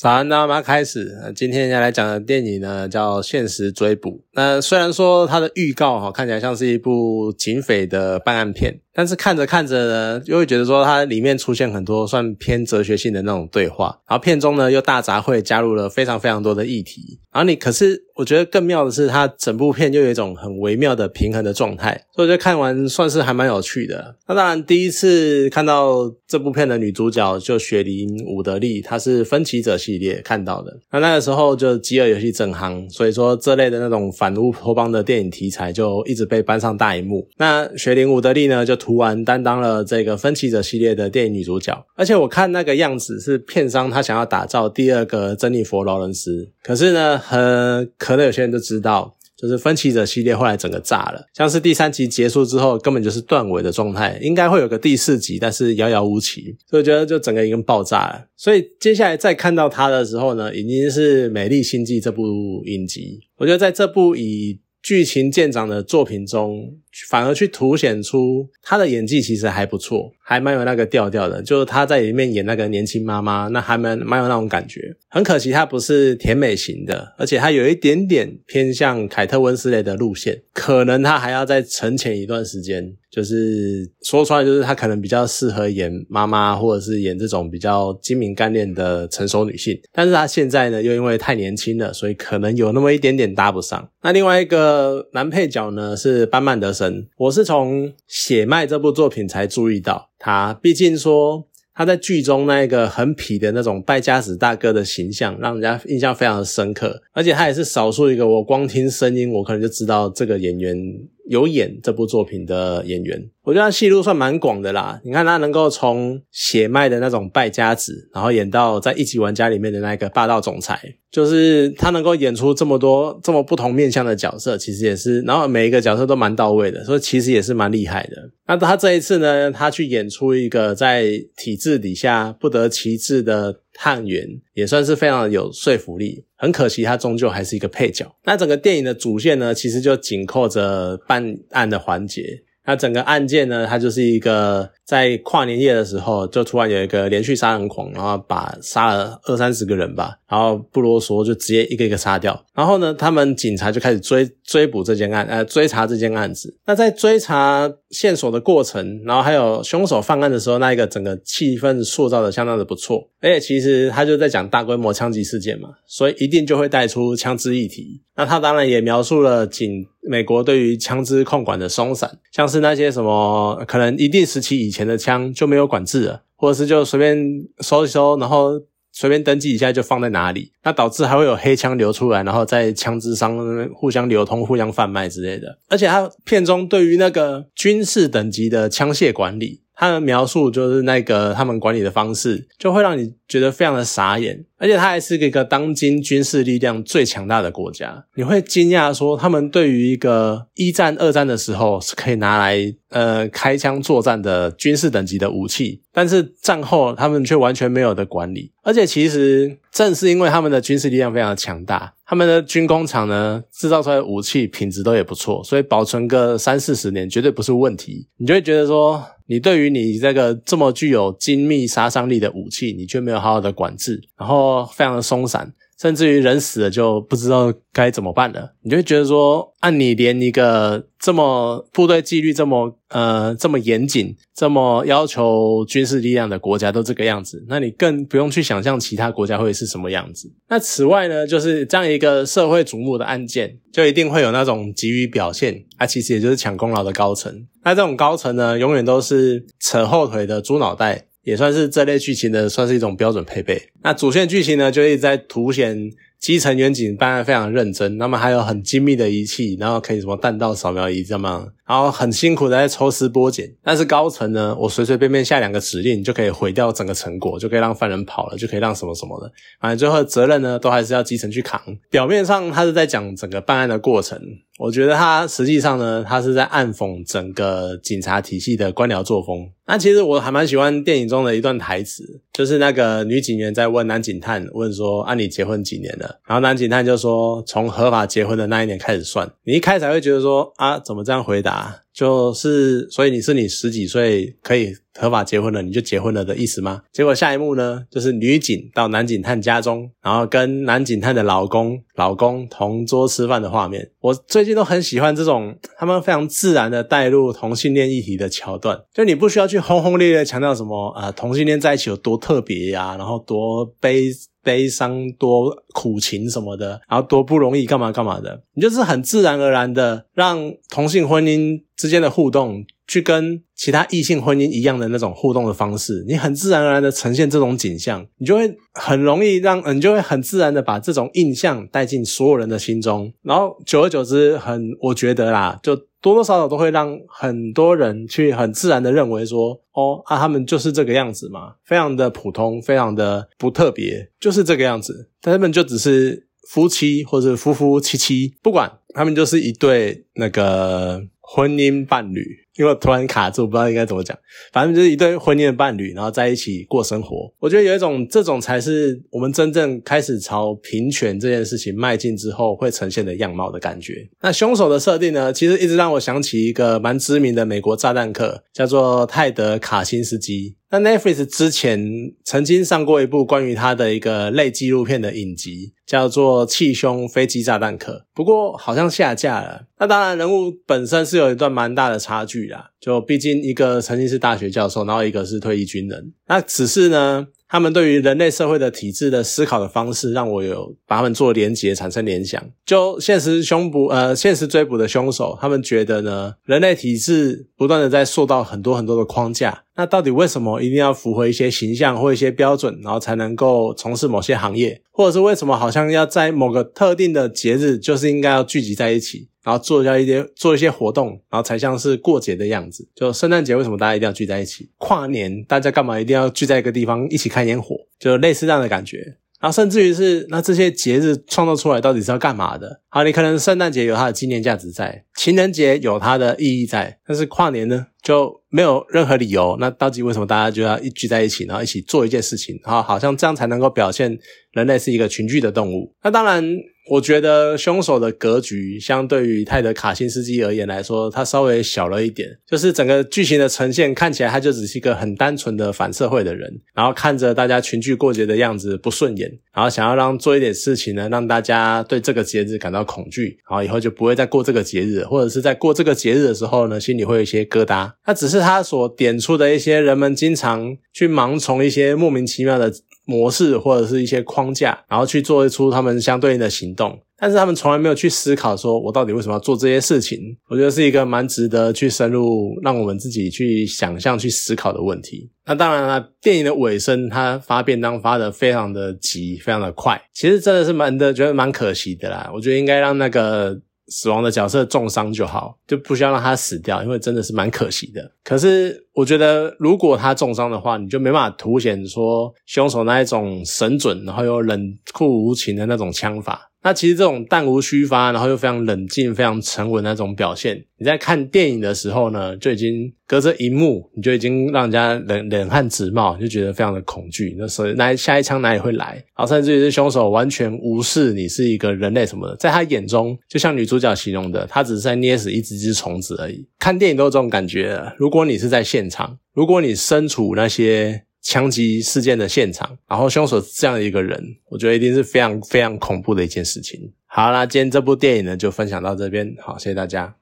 早安，大家开始。今天要来讲的电影呢，叫《现实追捕》。那虽然说它的预告哈看起来像是一部警匪的办案片。但是看着看着呢，又会觉得说它里面出现很多算偏哲学性的那种对话，然后片中呢又大杂烩加入了非常非常多的议题，然后你可是我觉得更妙的是，它整部片又有一种很微妙的平衡的状态，所以我觉得看完算是还蛮有趣的。那当然第一次看到这部片的女主角就雪梨伍德利，她是分歧者系列看到的，那那个时候就饥饿游戏正夯，所以说这类的那种反乌托邦的电影题材就一直被搬上大荧幕。那雪玲伍德利呢就。图完担当了这个分歧者系列的电影女主角，而且我看那个样子是片商他想要打造第二个珍妮佛劳伦斯，可是呢，很可能有些人都知道，就是分歧者系列后来整个炸了，像是第三集结束之后根本就是断尾的状态，应该会有个第四集，但是遥遥无期，所以觉得就整个已经爆炸了。所以接下来再看到他的时候呢，已经是《美丽星际》这部影集，我觉得在这部以剧情见长的作品中。反而去凸显出他的演技其实还不错，还蛮有那个调调的。就是他在里面演那个年轻妈妈，那还蛮蛮有那种感觉。很可惜他不是甜美型的，而且他有一点点偏向凯特温斯雷的路线，可能他还要再沉潜一段时间。就是说出来，就是他可能比较适合演妈妈，或者是演这种比较精明干练的成熟女性。但是他现在呢，又因为太年轻了，所以可能有那么一点点搭不上。那另外一个男配角呢是班曼德森。我是从《血脉》这部作品才注意到他，毕竟说他在剧中那个很痞的那种败家子大哥的形象，让人家印象非常的深刻，而且他也是少数一个我光听声音我可能就知道这个演员。有演这部作品的演员，我觉得他戏路算蛮广的啦。你看他能够从血脉的那种败家子，然后演到在一级玩家里面的那个霸道总裁，就是他能够演出这么多这么不同面向的角色，其实也是，然后每一个角色都蛮到位的，所以其实也是蛮厉害的。那他这一次呢，他去演出一个在体制底下不得其志的。汉元也算是非常有说服力，很可惜他终究还是一个配角。那整个电影的主线呢，其实就紧扣着办案的环节。那整个案件呢，它就是一个。在跨年夜的时候，就突然有一个连续杀人狂，然后把杀了二三十个人吧，然后不啰嗦就直接一个一个杀掉。然后呢，他们警察就开始追追捕这件案，呃，追查这件案子。那在追查线索的过程，然后还有凶手犯案的时候，那一个整个气氛塑造的相当的不错。而且其实他就在讲大规模枪击事件嘛，所以一定就会带出枪支议题。那他当然也描述了警美国对于枪支控管的松散，像是那些什么可能一定时期以前。的枪就没有管制了，或者是就随便收一收，然后随便登记一下就放在哪里，那导致还会有黑枪流出来，然后在枪支商互相流通、互相贩卖之类的。而且他片中对于那个军事等级的枪械管理。他的描述就是那个他们管理的方式，就会让你觉得非常的傻眼，而且他还是一个当今军事力量最强大的国家，你会惊讶说他们对于一个一战、二战的时候是可以拿来呃开枪作战的军事等级的武器，但是战后他们却完全没有的管理，而且其实正是因为他们的军事力量非常的强大，他们的军工厂呢制造出来的武器品质都也不错，所以保存个三四十年绝对不是问题，你就会觉得说。你对于你这个这么具有精密杀伤力的武器，你却没有好好的管制，然后非常的松散，甚至于人死了就不知道该怎么办了，你就会觉得说，按你连一个。这么部队纪律这么呃这么严谨，这么要求军事力量的国家都这个样子，那你更不用去想象其他国家会是什么样子。那此外呢，就是这样一个社会瞩目的案件，就一定会有那种急于表现，啊，其实也就是抢功劳的高层。那这种高层呢，永远都是扯后腿的猪脑袋，也算是这类剧情的算是一种标准配备。那主线剧情呢，就一直在凸显。基层远景办案非常认真，那么还有很精密的仪器，然后可以什么弹道扫描仪这样，然后很辛苦的在抽丝剥茧。但是高层呢，我随随便便下两个指令就可以毁掉整个成果，就可以让犯人跑了，就可以让什么什么的。反正最后责任呢，都还是要基层去扛。表面上他是在讲整个办案的过程。我觉得他实际上呢，他是在暗讽整个警察体系的官僚作风。那其实我还蛮喜欢电影中的一段台词，就是那个女警员在问男警探，问说：“啊，你结婚几年了？”然后男警探就说：“从合法结婚的那一年开始算。”你一开始会觉得说：“啊，怎么这样回答？”啊就是所以你是你十几岁可以合法结婚了，你就结婚了的意思吗？结果下一幕呢，就是女警到男警探家中，然后跟男警探的老公老公同桌吃饭的画面。我最近都很喜欢这种他们非常自然的带入同性恋议题的桥段，就你不需要去轰轰烈烈强调什么啊同性恋在一起有多特别呀，然后多悲。悲伤多苦情什么的，然后多不容易干嘛干嘛的，你就是很自然而然的让同性婚姻之间的互动，去跟其他异性婚姻一样的那种互动的方式，你很自然而然的呈现这种景象，你就会很容易让，你就会很自然的把这种印象带进所有人的心中，然后久而久之，很我觉得啦，就。多多少少都会让很多人去很自然的认为说，哦啊，他们就是这个样子嘛，非常的普通，非常的不特别，就是这个样子。他们就只是夫妻或者夫夫妻妻，不管他们就是一对那个婚姻伴侣。因为突然卡住，不知道应该怎么讲。反正就是一对婚姻的伴侣，然后在一起过生活。我觉得有一种这种才是我们真正开始朝平权这件事情迈进之后会呈现的样貌的感觉。那凶手的设定呢，其实一直让我想起一个蛮知名的美国炸弹客，叫做泰德·卡辛斯基。那 Netflix 之前曾经上过一部关于他的一个类纪录片的影集，叫做《气胸飞机炸弹客》，不过好像下架了。那当然，人物本身是有一段蛮大的差距啦，就毕竟一个曾经是大学教授，然后一个是退役军人。那只是呢。他们对于人类社会的体制的思考的方式，让我有把他们做连结，产生联想。就现实凶捕，呃，现实追捕的凶手，他们觉得呢，人类体制不断的在塑造很多很多的框架。那到底为什么一定要符合一些形象或一些标准，然后才能够从事某些行业？或者是为什么好像要在某个特定的节日，就是应该要聚集在一起？然后做一下一些做一些活动，然后才像是过节的样子。就圣诞节为什么大家一定要聚在一起？跨年大家干嘛一定要聚在一个地方一起看烟火？就类似这样的感觉。然后甚至于是那这些节日创造出来到底是要干嘛的？好，你可能圣诞节有它的纪念价值在，情人节有它的意义在，但是跨年呢就没有任何理由。那到底为什么大家就要一聚在一起，然后一起做一件事情？然后好像这样才能够表现人类是一个群居的动物？那当然。我觉得凶手的格局相对于泰德卡辛斯基而言来说，他稍微小了一点。就是整个剧情的呈现看起来，他就只是一个很单纯的反社会的人，然后看着大家群聚过节的样子不顺眼，然后想要让做一点事情呢，让大家对这个节日感到恐惧，然后以后就不会再过这个节日，或者是在过这个节日的时候呢，心里会有一些疙瘩。那只是他所点出的一些人们经常去盲从一些莫名其妙的。模式或者是一些框架，然后去做出他们相对应的行动，但是他们从来没有去思考，说我到底为什么要做这些事情？我觉得是一个蛮值得去深入让我们自己去想象、去思考的问题。那当然了，电影的尾声，它发便当发的非常的急，非常的快，其实真的是蛮的，觉得蛮可惜的啦。我觉得应该让那个。死亡的角色重伤就好，就不需要让他死掉，因为真的是蛮可惜的。可是我觉得，如果他重伤的话，你就没办法凸显说凶手那一种神准，然后又冷酷无情的那种枪法。那其实这种弹无虚发，然后又非常冷静、非常沉稳那种表现，你在看电影的时候呢，就已经隔着荧幕，你就已经让人家冷冷汗直冒，就觉得非常的恐惧。那所以，那下一枪哪里会来？然后甚至于是凶手完全无视你是一个人类什么的，在他眼中，就像女主角形容的，他只是在捏死一只只虫子而已。看电影都有这种感觉。如果你是在现场，如果你身处那些。枪击事件的现场，然后凶手是这样的一个人，我觉得一定是非常非常恐怖的一件事情。好啦，今天这部电影呢就分享到这边，好，谢谢大家。